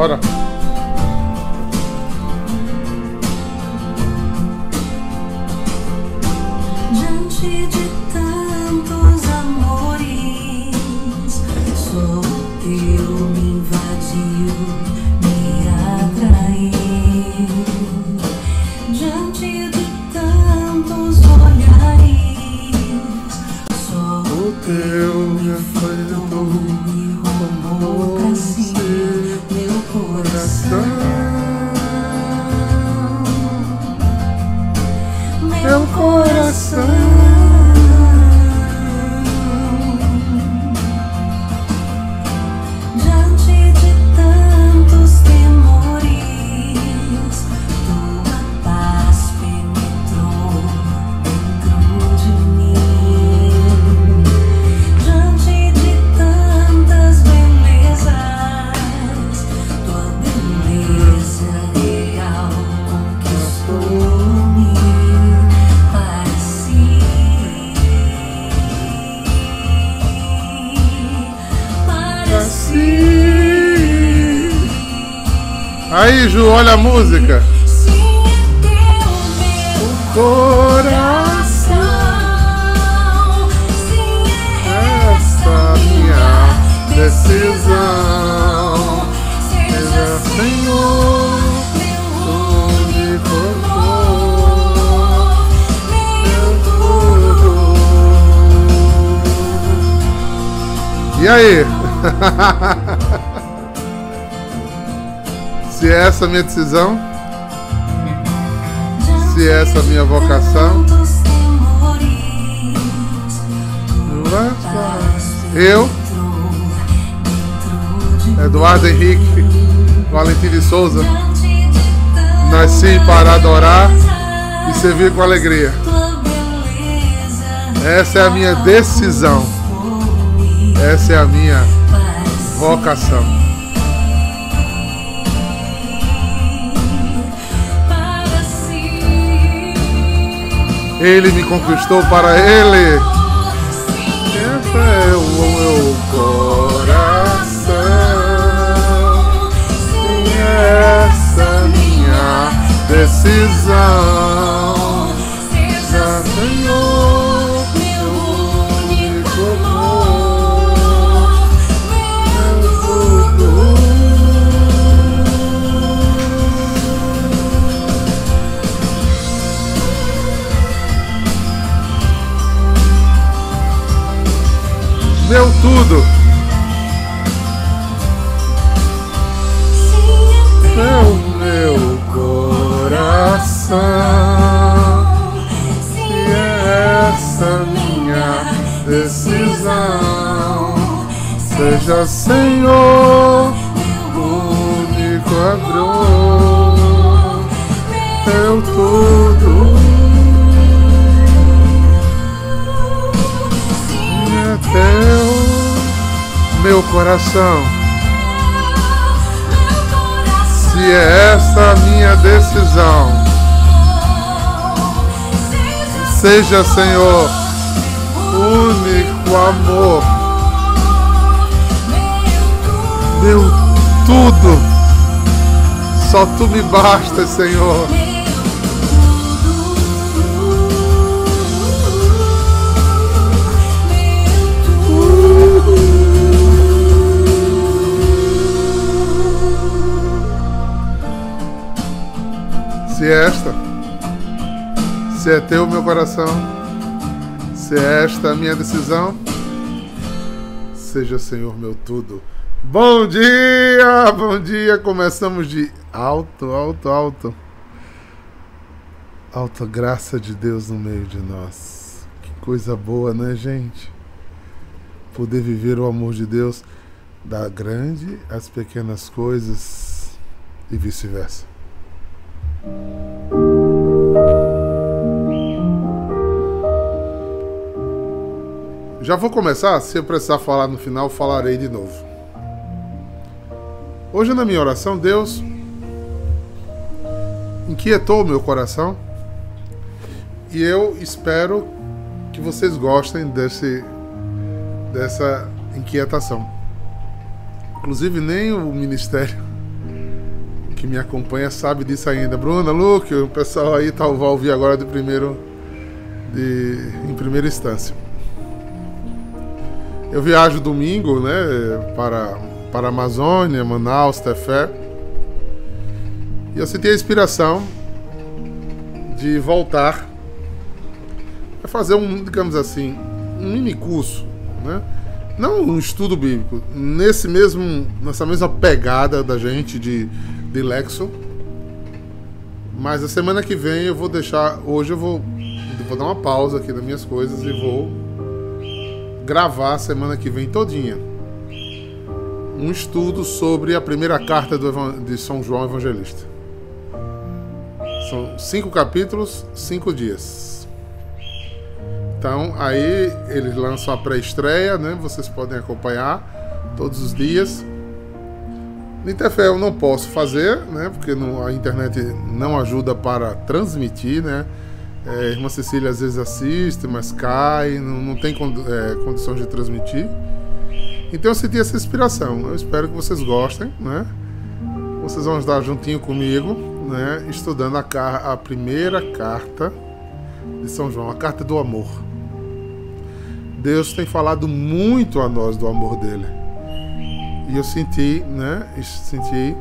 Ora. Diante de olha a música. É meu Coração. Essa minha decisão. Seja Senhor. E aí? Se é essa a minha decisão, se é essa a minha vocação, eu, Eduardo Henrique Valentim de Souza, nasci para adorar e servir com alegria. Essa é a minha decisão. Essa é a minha vocação. Ele me conquistou para ele. Esse é o meu coração. Sim, essa é minha decisão. Seja Senhor, único amor, meu tudo. Só tu me basta, Senhor. Se é esta, se é teu meu coração, se é esta a minha decisão, seja Senhor meu tudo. Bom dia, bom dia. Começamos de alto, alto, alto. Alta graça de Deus no meio de nós. Que coisa boa, né, gente? Poder viver o amor de Deus da grande às pequenas coisas e vice-versa. Já vou começar, se eu precisar falar no final, falarei de novo. Hoje na minha oração, Deus inquietou o meu coração e eu espero que vocês gostem desse, dessa inquietação. Inclusive, nem o Ministério que me acompanha sabe disso ainda. Bruna, Luke, o pessoal aí tá, vai ouvir agora de primeiro, de, em primeira instância. Eu viajo domingo, né, para, para a Amazônia, Manaus, Tefé. E eu senti a inspiração de voltar a fazer um, digamos assim, um mini curso, né? Não um estudo bíblico, nesse mesmo, nessa mesma pegada da gente de, de Lexo. Mas a semana que vem eu vou deixar, hoje eu vou, vou dar uma pausa aqui nas minhas coisas e vou gravar semana que vem todinha um estudo sobre a primeira carta de São João Evangelista. São cinco capítulos, cinco dias. Então, aí eles lançam a pré-estreia, né? Vocês podem acompanhar todos os dias. No eu não posso fazer, né? Porque não, a internet não ajuda para transmitir, né? É, a irmã Cecília às vezes assiste, mas cai, não, não tem é, condições de transmitir. Então eu senti essa inspiração. Eu espero que vocês gostem, né? Vocês vão estar juntinho comigo, né? Estudando a, a primeira carta de São João, a carta do amor. Deus tem falado muito a nós do amor dele. E eu senti, né? Senti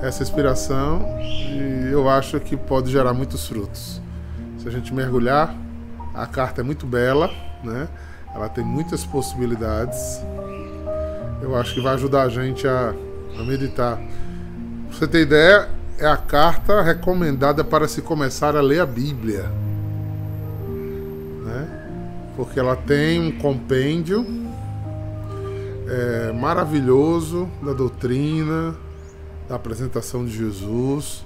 essa inspiração e eu acho que pode gerar muitos frutos. Se a gente mergulhar, a carta é muito bela, né? Ela tem muitas possibilidades. Eu acho que vai ajudar a gente a, a meditar. Pra você ter ideia, é a carta recomendada para se começar a ler a Bíblia. Né? Porque ela tem um compêndio é, maravilhoso da doutrina, da apresentação de Jesus.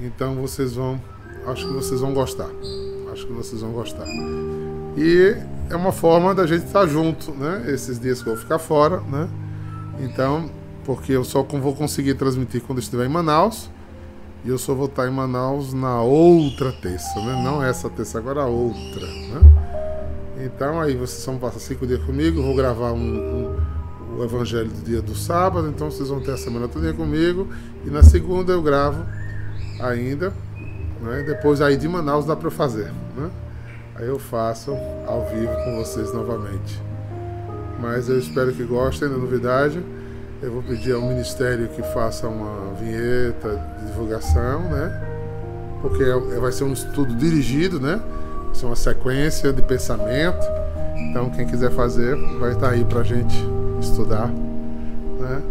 Então vocês vão, acho que vocês vão gostar. Acho que vocês vão gostar. E é uma forma da gente estar junto, né? Esses dias que eu vou ficar fora, né? Então, porque eu só vou conseguir transmitir quando estiver em Manaus. E eu só vou estar em Manaus na outra terça, né? Não essa terça, agora a outra, né? Então aí vocês vão passar cinco dias comigo, vou gravar um, um, o evangelho do dia do sábado, então vocês vão ter a semana toda comigo. E na segunda eu gravo ainda, né? Depois aí de Manaus dá para fazer, né? Aí eu faço ao vivo com vocês novamente. Mas eu espero que gostem da novidade. Eu vou pedir ao Ministério que faça uma vinheta de divulgação, né? Porque é, vai ser um estudo dirigido, né? Vai ser uma sequência de pensamento. Então, quem quiser fazer, vai estar aí para a gente estudar, né?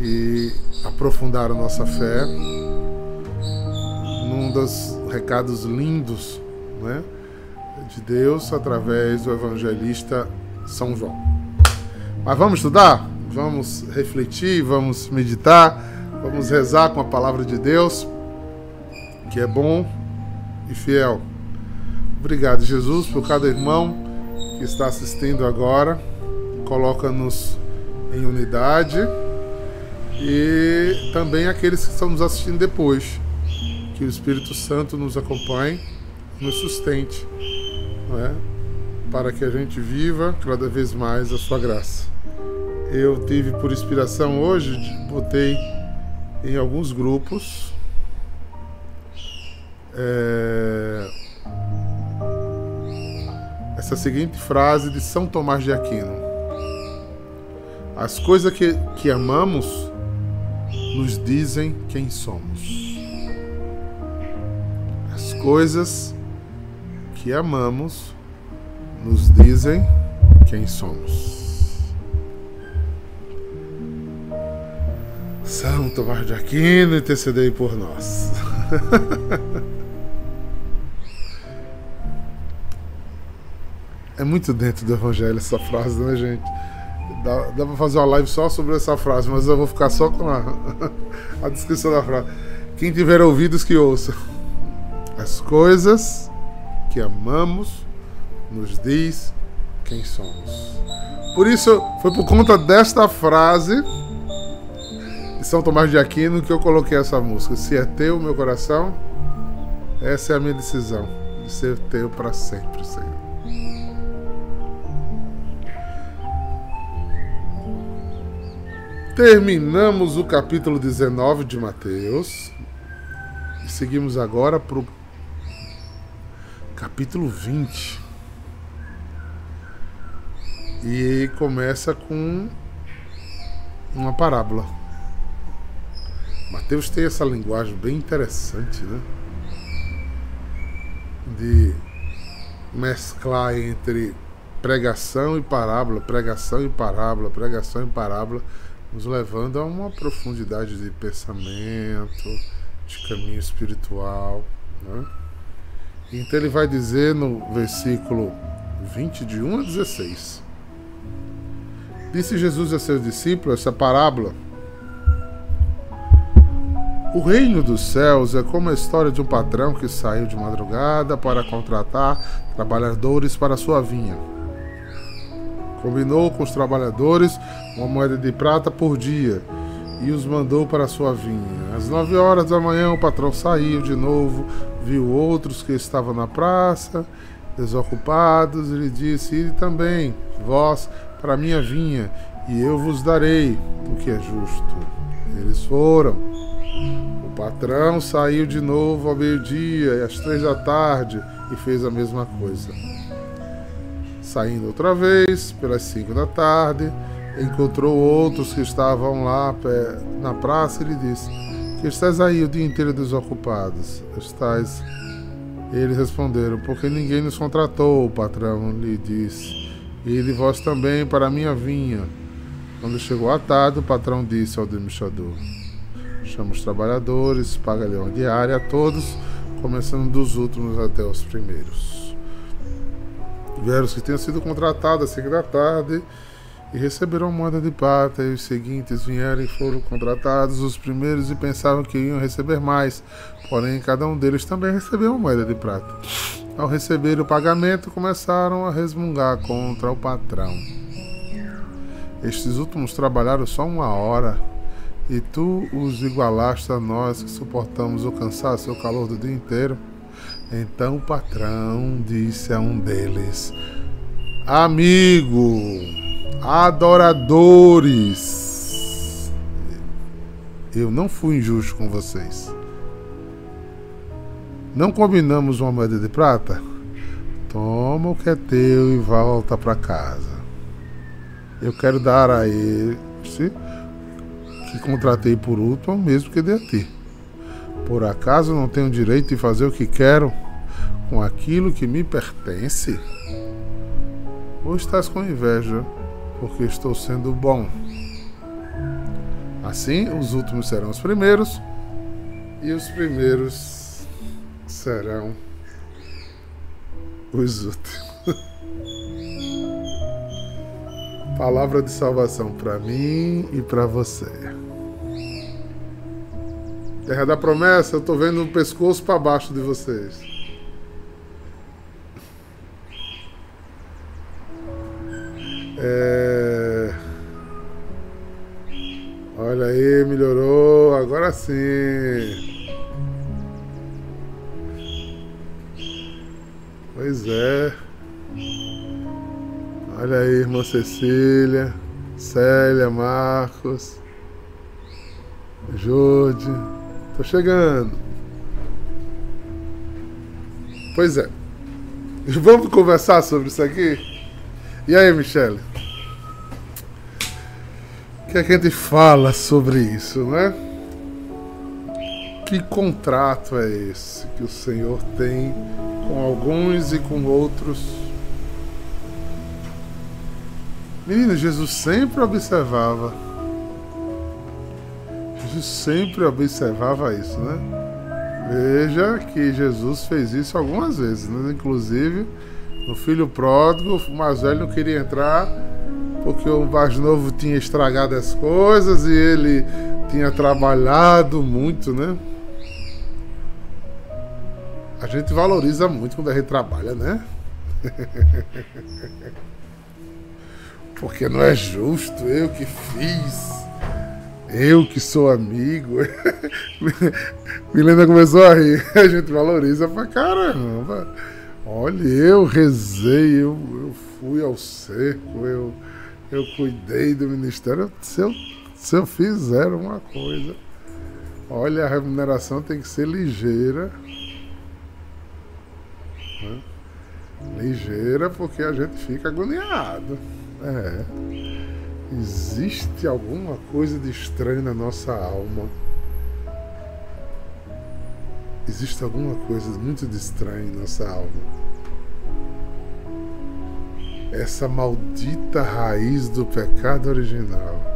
E aprofundar a nossa fé num dos recados lindos, né? de Deus através do evangelista São João. Mas vamos estudar? Vamos refletir, vamos meditar, vamos rezar com a palavra de Deus, que é bom e fiel. Obrigado, Jesus, por cada irmão que está assistindo agora. Coloca-nos em unidade e também aqueles que estão nos assistindo depois. Que o Espírito Santo nos acompanhe, nos sustente é? para que a gente viva cada vez mais a sua graça. Eu tive por inspiração hoje, botei em alguns grupos é, essa seguinte frase de São Tomás de Aquino: As coisas que, que amamos nos dizem quem somos. As coisas que amamos nos dizem quem somos. São Tomás de Aquino, intercedei por nós. é muito dentro do Evangelho essa frase, né, gente? Dá, dá pra fazer uma live só sobre essa frase, mas eu vou ficar só com a, a descrição da frase. Quem tiver ouvidos, que ouça. As coisas que amamos nos diz quem somos. Por isso, foi por conta desta frase de São Tomás de Aquino que eu coloquei essa música. Se é teu, meu coração, essa é a minha decisão de ser teu para sempre, Senhor. Terminamos o capítulo 19 de Mateus e seguimos agora para o capítulo 20. E começa com uma parábola. Mateus tem essa linguagem bem interessante, né? De mesclar entre pregação e parábola, pregação e parábola, pregação e parábola, nos levando a uma profundidade de pensamento, de caminho espiritual. Né? Então ele vai dizer no versículo 20, de 1 a 16: Disse Jesus a seus discípulos essa parábola. O reino dos céus é como a história de um patrão que saiu de madrugada para contratar trabalhadores para sua vinha. Combinou com os trabalhadores uma moeda de prata por dia e os mandou para sua vinha. Às nove horas da manhã, o patrão saiu de novo, viu outros que estavam na praça, desocupados, e lhe disse: Ide também, vós, para minha vinha, e eu vos darei o que é justo. Eles foram. O patrão saiu de novo ao meio-dia e às três da tarde e fez a mesma coisa. Saindo outra vez, pelas cinco da tarde, encontrou outros que estavam lá na praça e lhe disse: Que estás aí o dia inteiro desocupados? Estás. Eles responderam: Porque ninguém nos contratou, o patrão lhe disse. E de vós também para a minha vinha. Quando chegou a tarde, o patrão disse ao administrador: Chama os trabalhadores, paga-lhe uma diária a todos, começando dos últimos até os primeiros. Vieram os que tinham sido contratados cinco da tarde e receberam moeda de prata, e os seguintes vieram e foram contratados, os primeiros, e pensavam que iam receber mais, porém cada um deles também recebeu uma moeda de prata. Ao receber o pagamento, começaram a resmungar contra o patrão. Estes últimos trabalharam só uma hora, e tu os igualaste a nós que suportamos o cansaço e o calor do dia inteiro. Então o patrão disse a um deles: Amigo, adoradores, eu não fui injusto com vocês. Não combinamos uma moeda de prata? Toma o que é teu e volta para casa. Eu quero dar a esse que contratei por último o mesmo que dei a ti. Por acaso não tenho direito de fazer o que quero com aquilo que me pertence? Ou estás com inveja porque estou sendo bom? Assim, os últimos serão os primeiros e os primeiros serão os últimos. Palavra de salvação para mim e para você. Terra da promessa, eu tô vendo o pescoço para baixo de vocês. É... Olha aí, melhorou. Agora sim. Pois é. Olha aí, irmã Cecília, Célia, Marcos, Jode. Tô chegando. Pois é. Vamos conversar sobre isso aqui? E aí, Michele? Que a gente fala sobre isso, né? Que contrato é esse que o Senhor tem com alguns e com outros? Menino, Jesus sempre observava. Jesus sempre observava isso, né? Veja que Jesus fez isso algumas vezes, né? Inclusive, no filho pródigo, o mais velho não queria entrar porque o mais novo tinha estragado as coisas e ele tinha trabalhado muito, né? A gente valoriza muito quando a gente trabalha, né? Porque não é justo, eu que fiz, eu que sou amigo. Milena começou a rir, a gente valoriza pra caramba. Olha, eu rezei, eu, eu fui ao cerco, eu, eu cuidei do ministério. Se eu, Se eu fizer uma coisa, olha, a remuneração tem que ser ligeira. né? Ligeira porque a gente fica agoniado. É. Existe alguma coisa de estranho na nossa alma. Existe alguma coisa muito de estranho em nossa alma. Essa maldita raiz do pecado original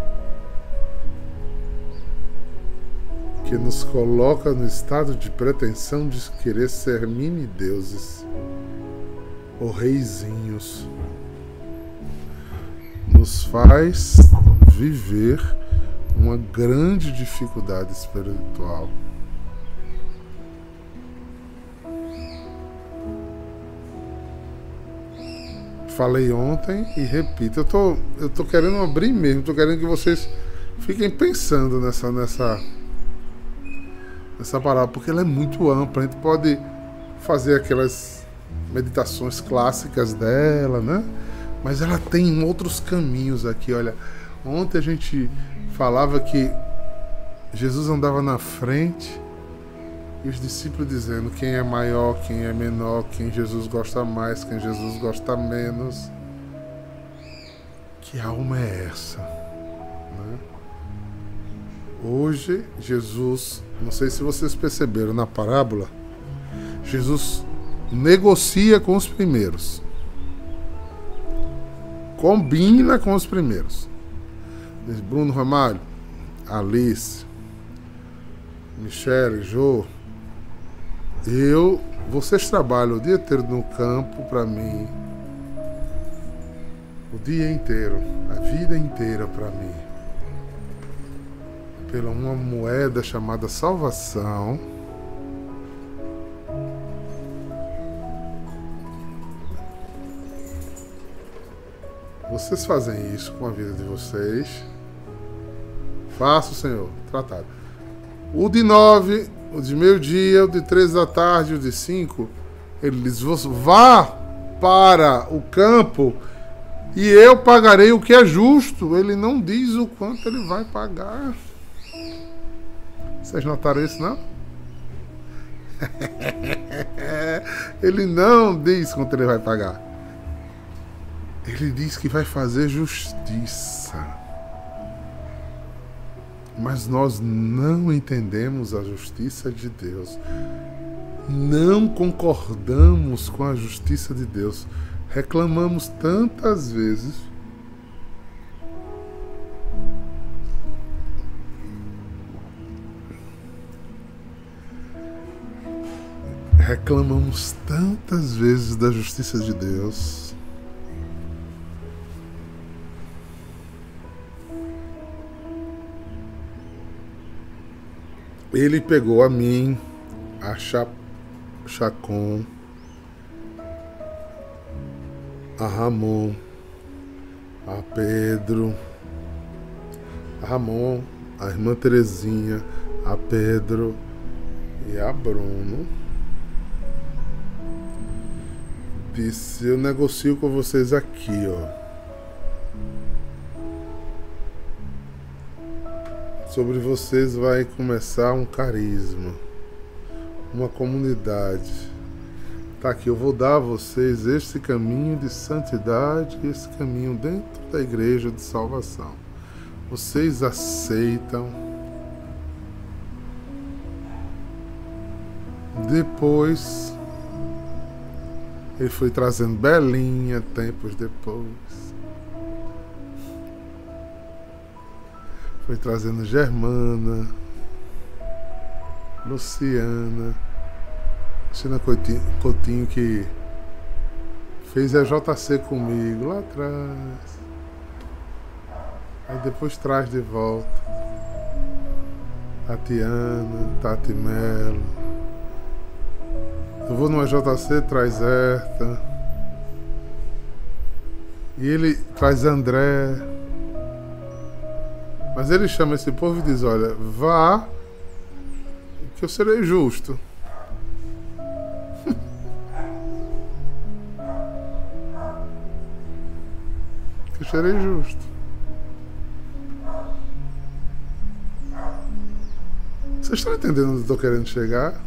que nos coloca no estado de pretensão de querer ser mini deuses ou reizinhos nos faz viver uma grande dificuldade espiritual. Falei ontem e repito, eu tô, eu tô querendo abrir mesmo, tô querendo que vocês fiquem pensando nessa nessa nessa palavra, porque ela é muito ampla, a gente pode fazer aquelas meditações clássicas dela, né? Mas ela tem outros caminhos aqui, olha. Ontem a gente falava que Jesus andava na frente e os discípulos dizendo quem é maior, quem é menor, quem Jesus gosta mais, quem Jesus gosta menos. Que alma é essa? né? Hoje, Jesus, não sei se vocês perceberam na parábola, Jesus negocia com os primeiros. Combina com os primeiros. Bruno Ramalho, Alice, Michele, Jô, eu, vocês trabalham o dia inteiro no campo para mim. O dia inteiro, a vida inteira para mim. Pela uma moeda chamada salvação. Vocês fazem isso com a vida de vocês. Faça, Senhor, tratado. O de nove, o de meio-dia, o de três da tarde, o de cinco, ele diz: "Você vá para o campo e eu pagarei o que é justo. Ele não diz o quanto ele vai pagar. Vocês notaram isso, não? ele não diz quanto ele vai pagar. Ele diz que vai fazer justiça. Mas nós não entendemos a justiça de Deus. Não concordamos com a justiça de Deus. Reclamamos tantas vezes. Reclamamos tantas vezes da justiça de Deus. Ele pegou a mim, a Cha- Chacon, a Ramon, a Pedro, a Ramon, a irmã Terezinha, a Pedro e a Bruno. Disse, eu negocio com vocês aqui, ó. Sobre vocês vai começar um carisma, uma comunidade. Tá aqui, eu vou dar a vocês este caminho de santidade e esse caminho dentro da igreja de salvação. Vocês aceitam. Depois, ele foi trazendo Belinha tempos depois. Foi trazendo Germana, Luciana, Luciana Coutinho, Coutinho que fez a JC comigo lá atrás. Aí depois traz de volta. Tatiana, Tati Melo. Eu vou numa JC, traz Herta. E ele traz André. Mas ele chama esse povo e diz: Olha, vá, que eu serei justo. que eu serei justo. Vocês estão entendendo onde eu estou querendo chegar?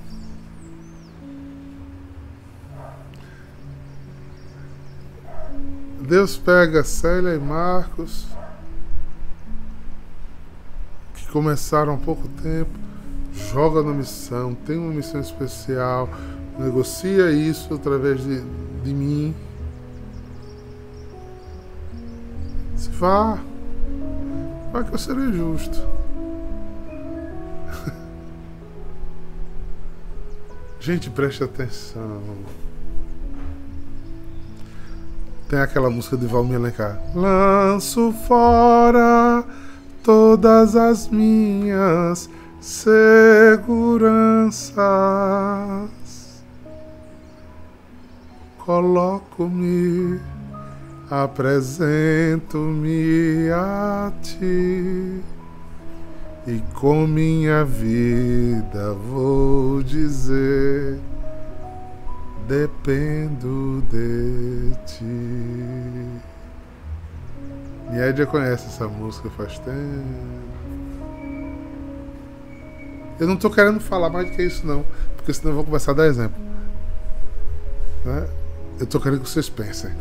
Deus pega Célia e Marcos, começaram há pouco tempo, joga na missão, tem uma missão especial, negocia isso através de, de mim. Se vá, vá que eu serei justo. Gente, preste atenção. Tem aquela música de Valmir Alencar. Lanço fora todas as minhas seguranças. Coloco-me, apresento-me a ti. E com minha vida vou dizer dependo de ti. Niedia conhece essa música faz tempo. Eu não tô querendo falar mais do que isso não, porque senão eu vou começar a dar exemplo. Né? Eu tô querendo que vocês pensem.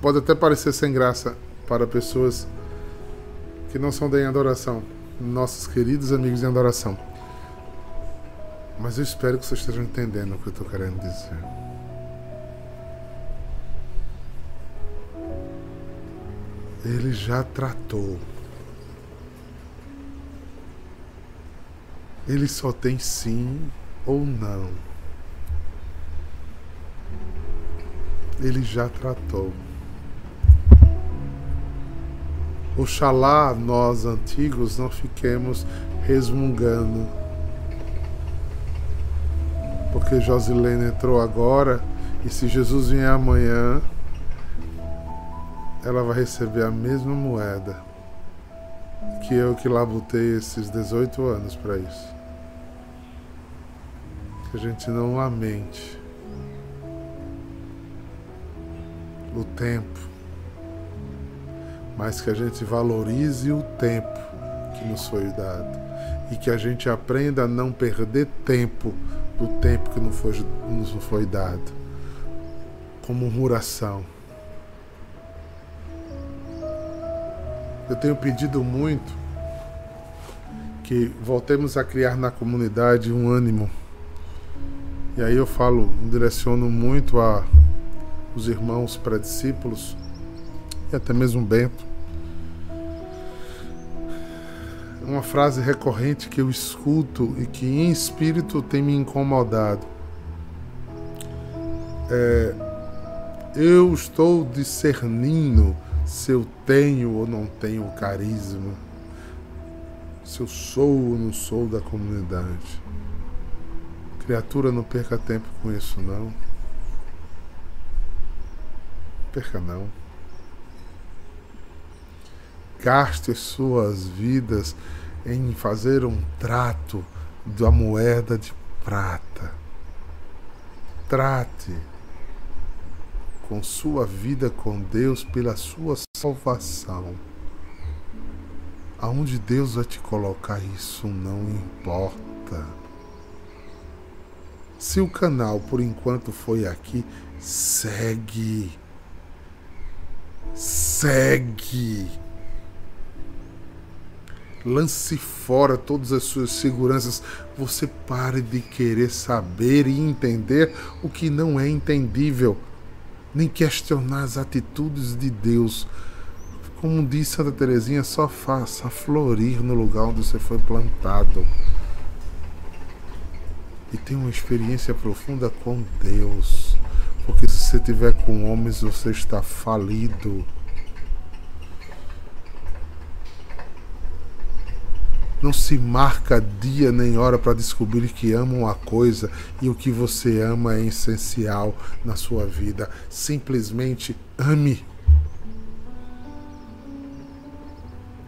Pode até parecer sem graça para pessoas que não são da em adoração, nossos queridos amigos em adoração. Mas eu espero que vocês estejam entendendo o que eu estou querendo dizer. Ele já tratou. Ele só tem sim ou não. Ele já tratou. Oxalá nós antigos não fiquemos resmungando porque Josilene entrou agora e se Jesus vier amanhã, ela vai receber a mesma moeda que eu que labutei esses 18 anos para isso. Que a gente não lamente o tempo, mas que a gente valorize o tempo que nos foi dado e que a gente aprenda a não perder tempo do tempo que não foi, nos foi dado, como murmuração. Eu tenho pedido muito que voltemos a criar na comunidade um ânimo. E aí eu falo, direciono muito a os irmãos pré-discípulos e até mesmo Bento uma frase recorrente que eu escuto e que em espírito tem me incomodado. É, eu estou discernindo se eu tenho ou não tenho carisma, se eu sou ou não sou da comunidade. Criatura, não perca tempo com isso, não. Perca não. Gaste suas vidas em fazer um trato da moeda de prata. Trate com sua vida com Deus pela sua salvação. Aonde Deus vai te colocar, isso não importa. Se o canal por enquanto foi aqui, segue. Segue lance fora todas as suas seguranças. Você pare de querer saber e entender o que não é entendível, nem questionar as atitudes de Deus. Como disse Santa Teresinha, só faça florir no lugar onde você foi plantado. E tenha uma experiência profunda com Deus. Porque se você tiver com homens, você está falido. Não se marca dia nem hora para descobrir que ama uma coisa e o que você ama é essencial na sua vida. Simplesmente ame.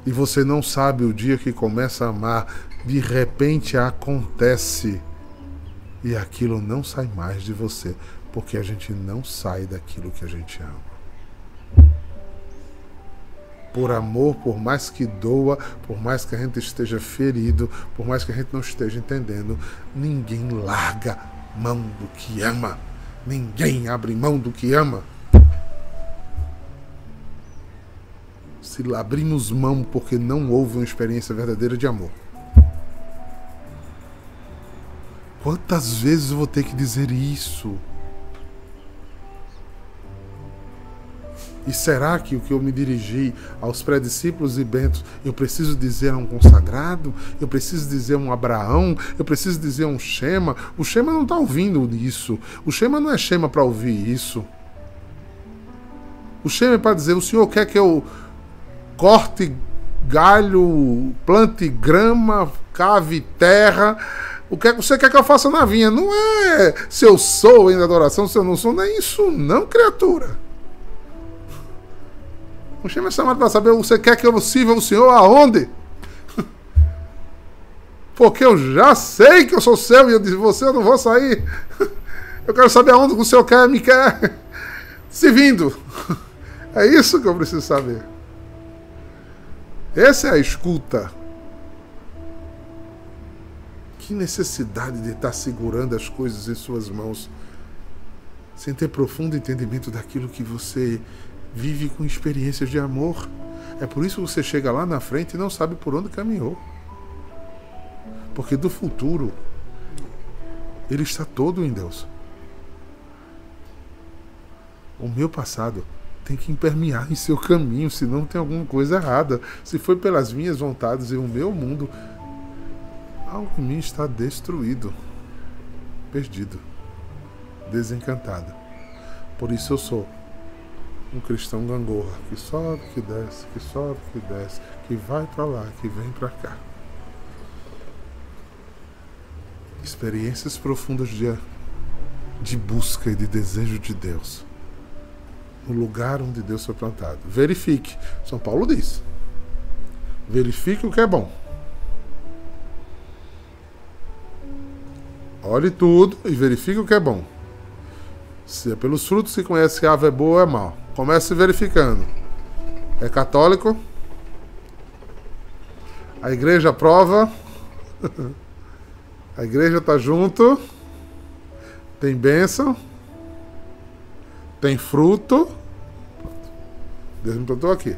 E você não sabe o dia que começa a amar, de repente acontece. E aquilo não sai mais de você, porque a gente não sai daquilo que a gente ama. Por amor, por mais que doa, por mais que a gente esteja ferido, por mais que a gente não esteja entendendo, ninguém larga mão do que ama. Ninguém abre mão do que ama. Se abrimos mão porque não houve uma experiência verdadeira de amor. Quantas vezes eu vou ter que dizer isso? E será que o que eu me dirigi aos prediscípulos e bentos, eu preciso dizer a um consagrado? Eu preciso dizer a um Abraão? Eu preciso dizer a um Shema? O Shema não está ouvindo isso. O Shema não é Shema para ouvir isso. O Shema é para dizer: o Senhor quer que eu corte galho, plante grama, cave terra. O que você quer que eu faça na vinha? Não é se eu sou em adoração, se eu não sou, não é isso, não, criatura. O Shem é chamado para saber, você quer que eu sirva o Senhor aonde? Porque eu já sei que eu sou seu e eu disse, você eu não vou sair. Eu quero saber aonde o Senhor quer, me quer servindo. É isso que eu preciso saber. Essa é a escuta. Que necessidade de estar segurando as coisas em suas mãos sem ter profundo entendimento daquilo que você vive com experiências de amor. É por isso que você chega lá na frente e não sabe por onde caminhou. Porque do futuro, ele está todo em Deus. O meu passado tem que impermear em seu caminho, senão tem alguma coisa errada. Se foi pelas minhas vontades e o meu mundo, algo em mim está destruído, perdido, desencantado. Por isso eu sou um cristão gangorra, que sobe, que desce, que sobe, que desce, que vai para lá, que vem para cá. Experiências profundas de, de busca e de desejo de Deus. No lugar onde Deus foi plantado. Verifique. São Paulo diz. Verifique o que é bom. Olhe tudo e verifique o que é bom. Se é pelos frutos se conhece que a ave é boa ou é mal. Comece verificando. É católico? A igreja aprova. A igreja está junto. Tem bênção. Tem fruto. Deus me plantou aqui.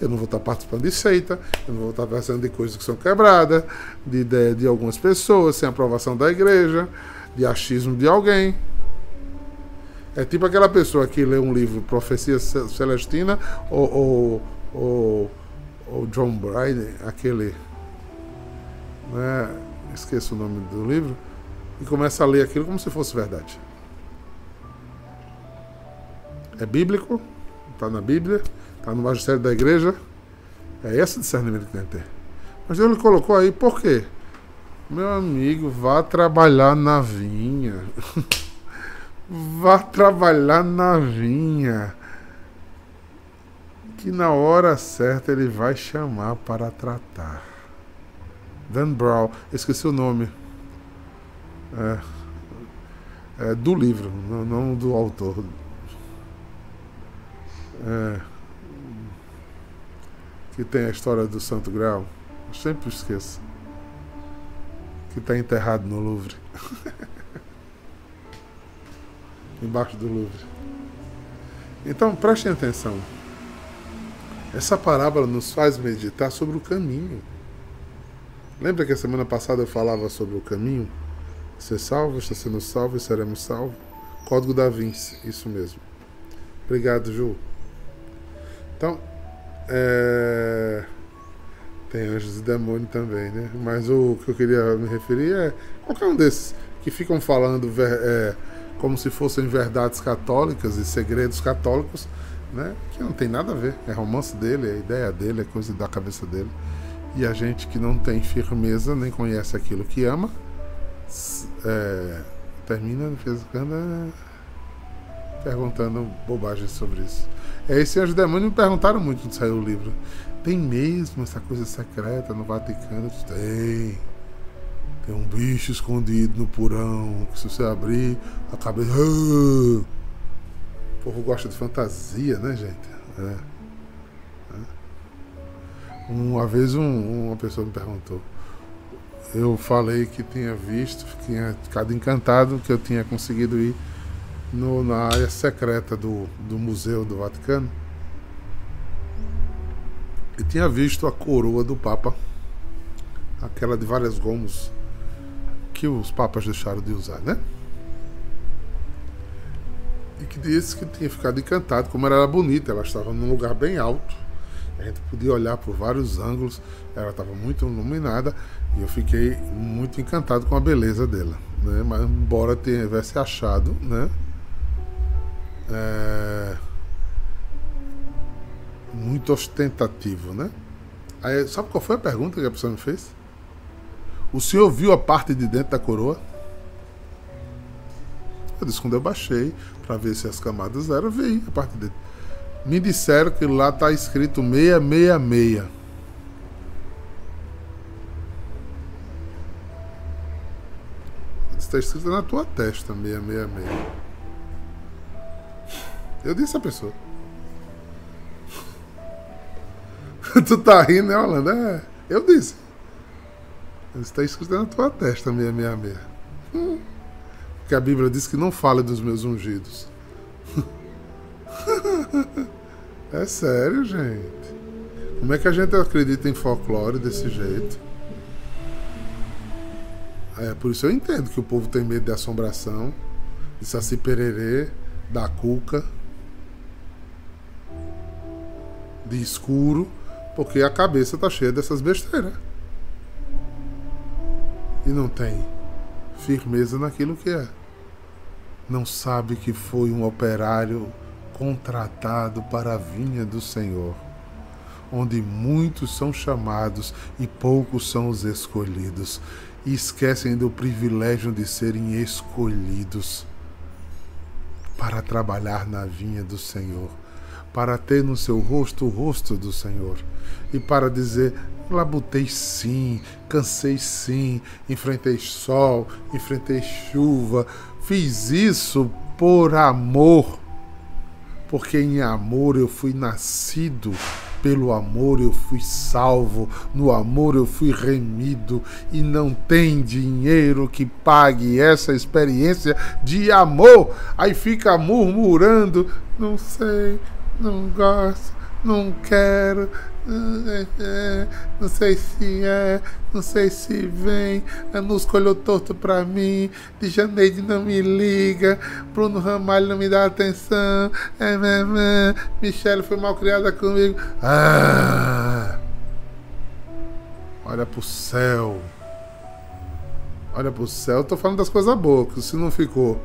Eu não vou estar participando de seita, eu não vou estar pensando de coisas que são quebradas, de ideia de algumas pessoas, sem aprovação da igreja, de achismo de alguém. É tipo aquela pessoa que lê um livro, Profecia Celestina, ou, ou, ou, ou John Bryan, aquele. Né, esqueço o nome do livro, e começa a ler aquilo como se fosse verdade. É bíblico, está na Bíblia, está no magistério da igreja. É esse discernimento que tem que ter. Mas Deus lhe colocou aí, por quê? Meu amigo, vá trabalhar na vinha. Vá trabalhar na vinha. Que na hora certa ele vai chamar para tratar. Dan Brown, esqueci o nome. É, é do livro, não, do autor. É, que tem a história do Santo Grau. Eu sempre esqueço. Que está enterrado no Louvre. embaixo do Louvre. Então prestem atenção. Essa parábola nos faz meditar sobre o caminho. Lembra que a semana passada eu falava sobre o caminho? Ser salvo, está sendo salvo e seremos salvos. Código da Vinci, isso mesmo. Obrigado, Ju. Então, é... tem anjos e demônios também, né? Mas o que eu queria me referir é qualquer um desses que ficam falando é, como se fossem verdades católicas e segredos católicos, né? Que não tem nada a ver. É romance dele, é ideia dele, é coisa da cabeça dele. E a gente que não tem firmeza, nem conhece aquilo que ama, é, termina perguntando bobagens sobre isso. É, esse anjo demônio me perguntaram muito quando saiu o livro. Tem mesmo essa coisa secreta no Vaticano? Tem. Tem um bicho escondido no porão que se você abrir, a cabeça. O povo gosta de fantasia, né, gente? É. é. Uma vez um- uma pessoa me perguntou. Eu falei que tinha visto, tinha ficado encantado que eu tinha conseguido ir no- na área secreta do, do Museu do Vaticano. E tinha visto a coroa do Papa, aquela de vários gomos que os papas deixaram de usar, né? E que disse que tinha ficado encantado, como ela era bonita, ela estava num lugar bem alto, a gente podia olhar por vários ângulos, ela estava muito iluminada e eu fiquei muito encantado com a beleza dela, né? Mas embora tivesse achado, né? É, muito ostentativo, né? Aí, sabe qual foi a pergunta que a pessoa me fez? O senhor viu a parte de dentro da coroa? Eu disse quando eu baixei para ver se as camadas eram, vi a parte de dentro. Me disseram que lá tá escrito 666. Está escrito na tua testa 666. Eu disse a pessoa. tu tá rindo, né, Holanda? É, eu disse. Está escrito na tua testa 666. Hum. Porque a Bíblia diz que não fala dos meus ungidos. é sério, gente. Como é que a gente acredita em folclore desse jeito? É, por isso eu entendo que o povo tem medo de assombração, de saci pererê, da cuca, de escuro, porque a cabeça tá cheia dessas besteiras. E não tem firmeza naquilo que é. Não sabe que foi um operário contratado para a vinha do Senhor, onde muitos são chamados e poucos são os escolhidos, e esquecem do privilégio de serem escolhidos para trabalhar na vinha do Senhor, para ter no seu rosto o rosto do Senhor e para dizer: labutei sim, cansei sim, enfrentei sol, enfrentei chuva, fiz isso por amor, porque em amor eu fui nascido. Pelo amor eu fui salvo, no amor eu fui remido, e não tem dinheiro que pague essa experiência de amor. Aí fica murmurando: não sei, não gosto, não quero, não sei se é, não sei se vem. A Nus olhou torto pra mim. De Janeide não me liga. Bruno Ramalho não me dá atenção. É, é, é. Michelle foi mal criada comigo. Ah! Olha pro céu. Olha pro céu. Tô falando das coisas boas, se não ficou.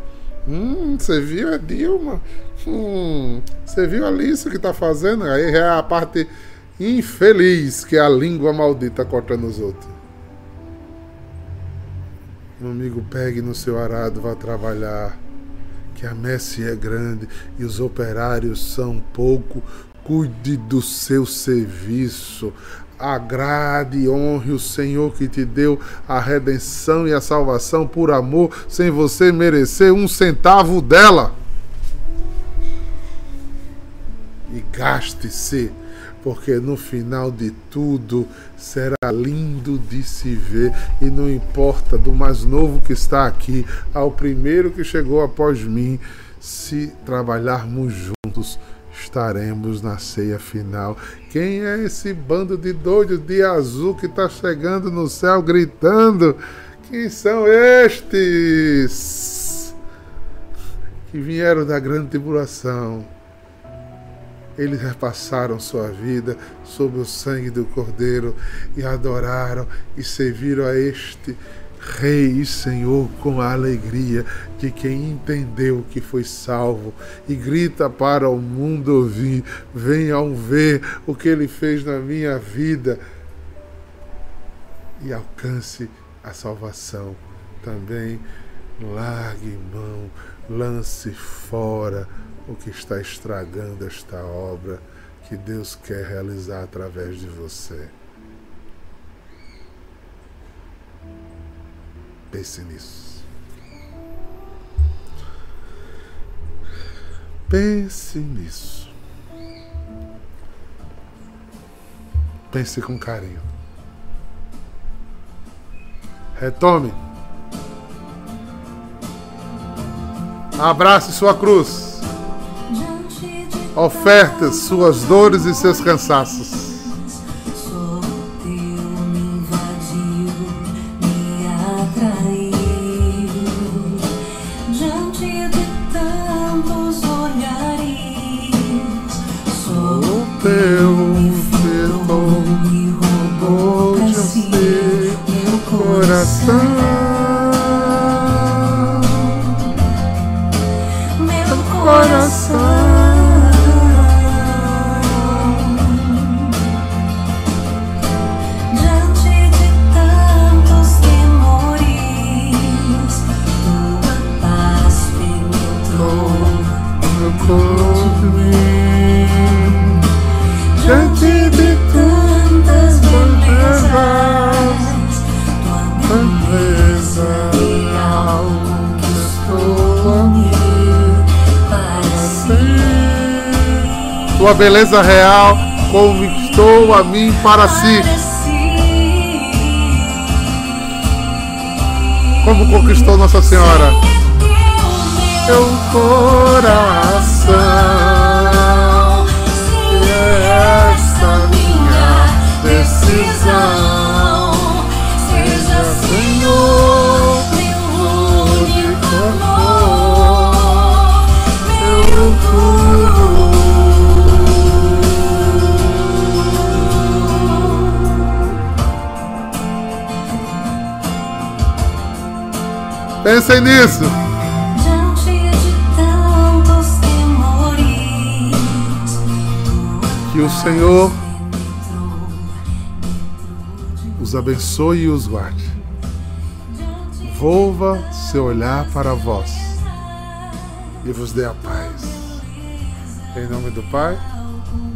Hum, você viu a Dilma? Hum, você viu a Alice que tá fazendo? Aí é a parte infeliz que é a língua maldita cortando os outros. Meu amigo, pegue no seu arado, vá trabalhar. Que a messe é grande e os operários são pouco. Cuide do seu serviço. Agrade e honre o Senhor que te deu a redenção e a salvação por amor, sem você merecer um centavo dela. E gaste-se porque no final de tudo será lindo de se ver e não importa do mais novo que está aqui ao primeiro que chegou após mim, se trabalharmos juntos, estaremos na ceia final. Quem é esse bando de doidos de azul que está chegando no céu gritando? Quem são estes que vieram da grande tribulação? Eles repassaram sua vida sob o sangue do Cordeiro e adoraram e serviram a este Rei e Senhor com a alegria de quem entendeu que foi salvo e grita para o mundo ouvir: venham ver o que ele fez na minha vida e alcance a salvação. Também largue mão, lance fora o que está estragando esta obra que Deus quer realizar através de você. Pense nisso. Pense nisso. Pense com carinho. Retome. Abrace sua cruz. Oferte suas dores e seus cansaços. Teu si. tua beleza real conquistou a mim. Para si. Como conquistou Nossa Senhora? Meu coração, Pensem nisso. Que o Senhor os abençoe e os guarde. Volva seu olhar para vós e vos dê a paz. Em nome do Pai,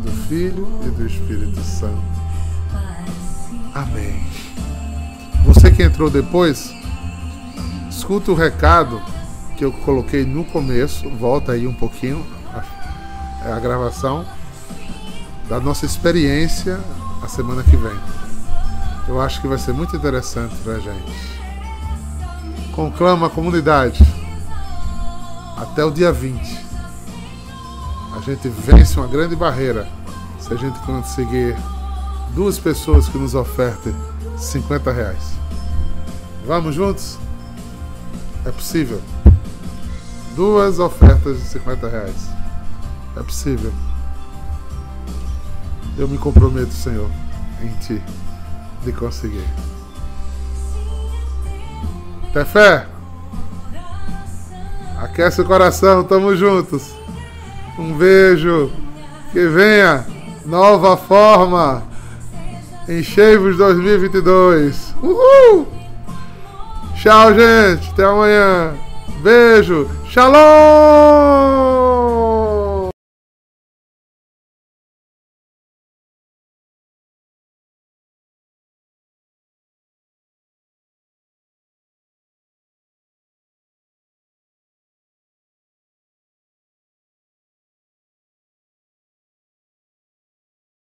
do Filho e do Espírito Santo. Amém. Você que entrou depois, escuta o recado que eu coloquei no começo, volta aí um pouquinho, é a gravação da nossa experiência a semana que vem. Eu acho que vai ser muito interessante pra gente. Conclama a comunidade até o dia 20. A gente vence uma grande barreira se a gente conseguir duas pessoas que nos ofertem 50 reais. Vamos juntos? É possível. Duas ofertas de 50 reais. É possível. Eu me comprometo, Senhor, em Ti, de conseguir. Tem fé? Aquece o coração, tamo juntos. Um beijo. Que venha nova forma. Enchei-vos 2022. Uhul! Tchau, gente. Até amanhã. Beijo. Shalom!